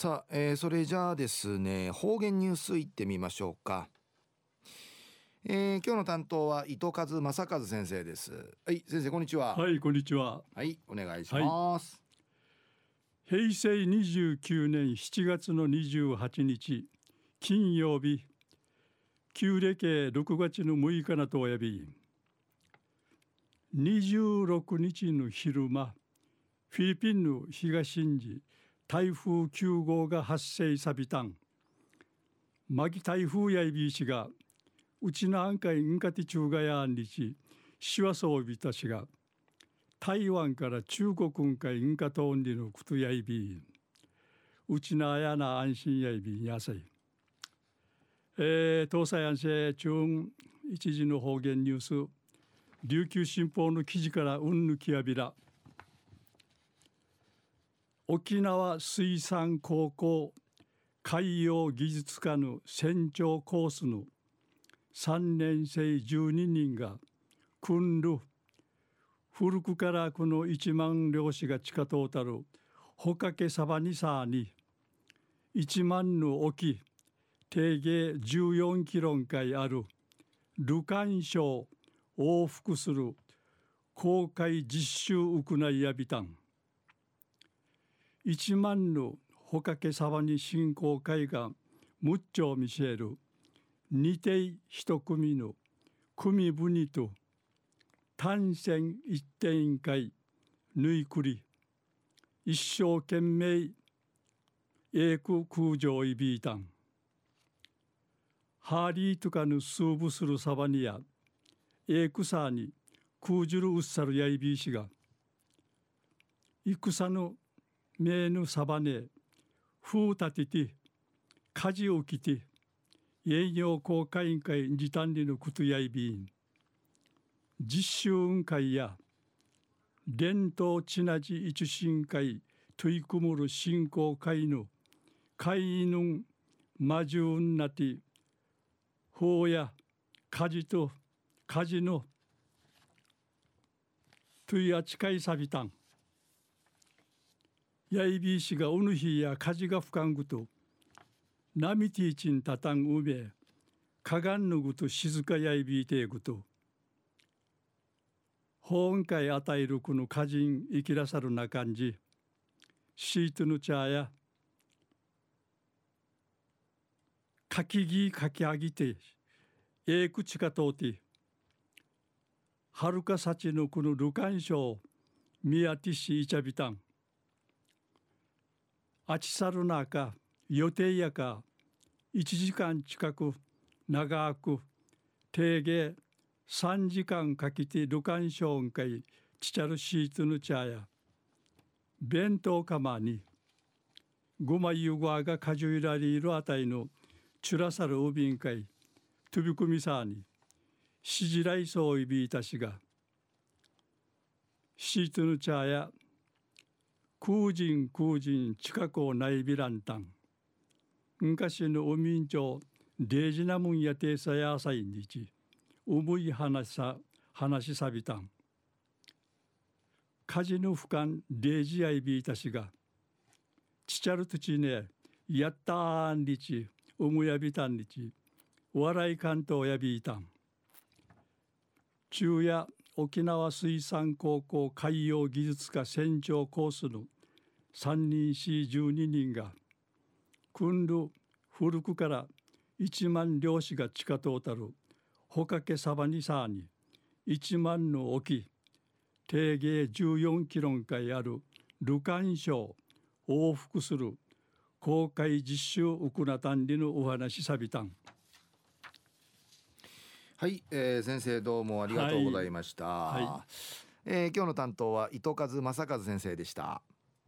さあ、えー、それじゃあですね方言ニュースいってみましょうか、えー、今日の担当は伊藤和正和先生です。はい先生こんにちは。はいこんにちは。はいお願いします、はい、平成29年7月の28日金曜日旧暦6月の6日なとおやび。26日の昼間フィリピンの東インジ台風9号が発生さびたん。マギ台風やいびいしがうちの案外んかて中がやんりちしわそうびたしが台湾から中国んかいんかとんりのくとやいびうちなやな安心やいびんやさい。えー、東西安政中一時の方言ニュース。琉球新報の記事からうんぬきやびら。沖縄水産高校海洋技術科の船長コースの3年生12人が訓る古くからこの1万漁師が地下トータルほかけサバニサーに1万の沖定芸14キロんかいあるルカン礁往復する公開実習ウクナイヤビタン一万のほかけ沢に信仰会がむっちょ見せる。二定一組の組ぶにと単線一点会ぬいくり。一生懸命英空空上いびいたんハーリーとかぬスーブするサバニや英草に空じるうっさるやいびいしが。戦の名のサバネ風立てて舵を切って営業公開委員会時短理のことやいびん。実習運会や伝統地なじ一新会取り組むる振興会の会員の魔獣なて法や舵と舵のといや近いさびたん。やいびいしがうぬひやかじがふかんぐとなみていちんたたんうめかがんぬぐと静かやいびいてぐと。法音会与えるこの歌人生きらさるな感じシートの茶やかきぎかきあぎてええくちかとうてはるかさちのこのルカンショウみやてしいちゃびたん。あちさる中予定やか1時間近く長く定芸3時間かけてルカンション会ちちゃるシートの茶や弁当釜にごまゆごあがかじゅいらりいるあたいのチュラサルウビン会飛び込みさにしじらいそういびいたしがシートの茶や空人空人近くをないびらんたん。昔のおみんちょデジなもんやてさやさいにち重い話さ話さびたん。火事の俯瞰デジアイビーたしがちちゃるとちねやったんりちおむやびたんりち笑い関東やびいたん。昼夜沖縄水産高校海洋技術科船長コースの3人し12人が訓る古くから1万漁師が地下トータルほかけサバニサーに1万の沖定芸14キロンかいあるルカン礁往復する公開実習ウクナタンリのお話さびたん。はい、えー、先生どうもありがとうございました、はい。はい、えー、今日の担当は糸数正和先生でした